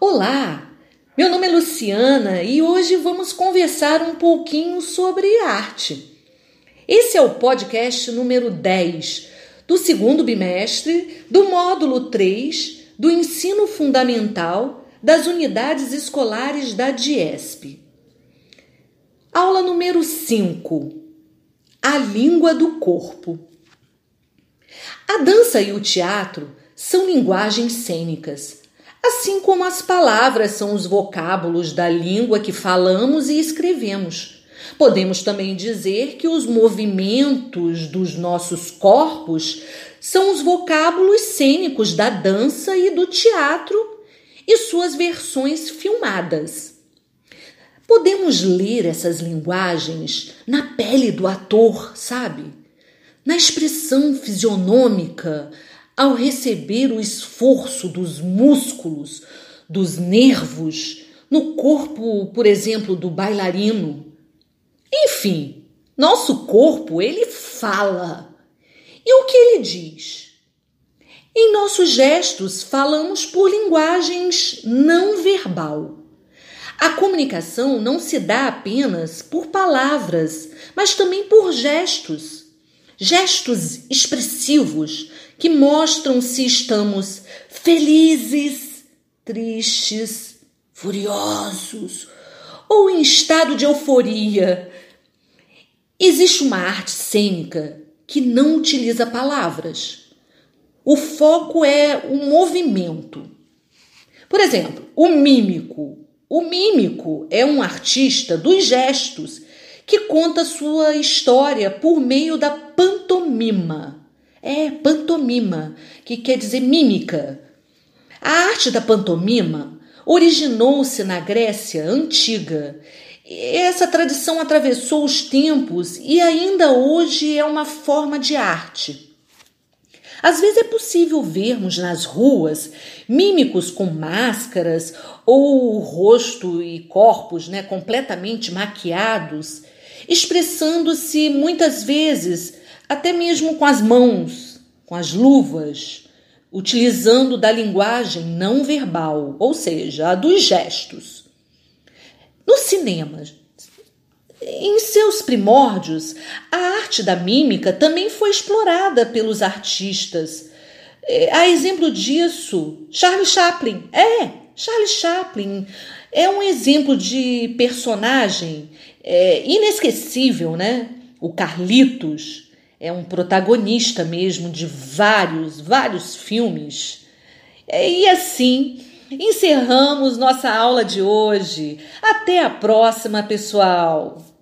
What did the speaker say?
Olá, meu nome é Luciana e hoje vamos conversar um pouquinho sobre arte. Esse é o podcast número 10 do segundo bimestre do módulo 3 do ensino fundamental das unidades escolares da DIESP. Aula número 5: A língua do corpo. A dança e o teatro são linguagens cênicas, assim como as palavras são os vocábulos da língua que falamos e escrevemos. Podemos também dizer que os movimentos dos nossos corpos são os vocábulos cênicos da dança e do teatro e suas versões filmadas. Podemos ler essas linguagens na pele do ator, sabe? Na expressão fisionômica, ao receber o esforço dos músculos, dos nervos, no corpo, por exemplo, do bailarino. Enfim, nosso corpo, ele fala. E o que ele diz? Em nossos gestos, falamos por linguagens não verbal. A comunicação não se dá apenas por palavras, mas também por gestos. Gestos expressivos que mostram se estamos felizes, tristes, furiosos ou em estado de euforia. Existe uma arte cênica que não utiliza palavras. O foco é o movimento. Por exemplo, o mímico. O mímico é um artista dos gestos que conta sua história por meio da pantomima. É pantomima, que quer dizer mímica. A arte da pantomima originou-se na Grécia antiga. Essa tradição atravessou os tempos e ainda hoje é uma forma de arte. Às vezes é possível vermos nas ruas mímicos com máscaras ou rosto e corpos né, completamente maquiados, expressando-se muitas vezes até mesmo com as mãos, com as luvas, utilizando da linguagem não verbal, ou seja, a dos gestos. No cinema, em seus primórdios, a arte da mímica também foi explorada pelos artistas. É, a exemplo disso, Charlie Chaplin. É, Charlie Chaplin é um exemplo de personagem é, inesquecível, né? O Carlitos é um protagonista mesmo de vários, vários filmes. E assim, encerramos nossa aula de hoje. Até a próxima, pessoal!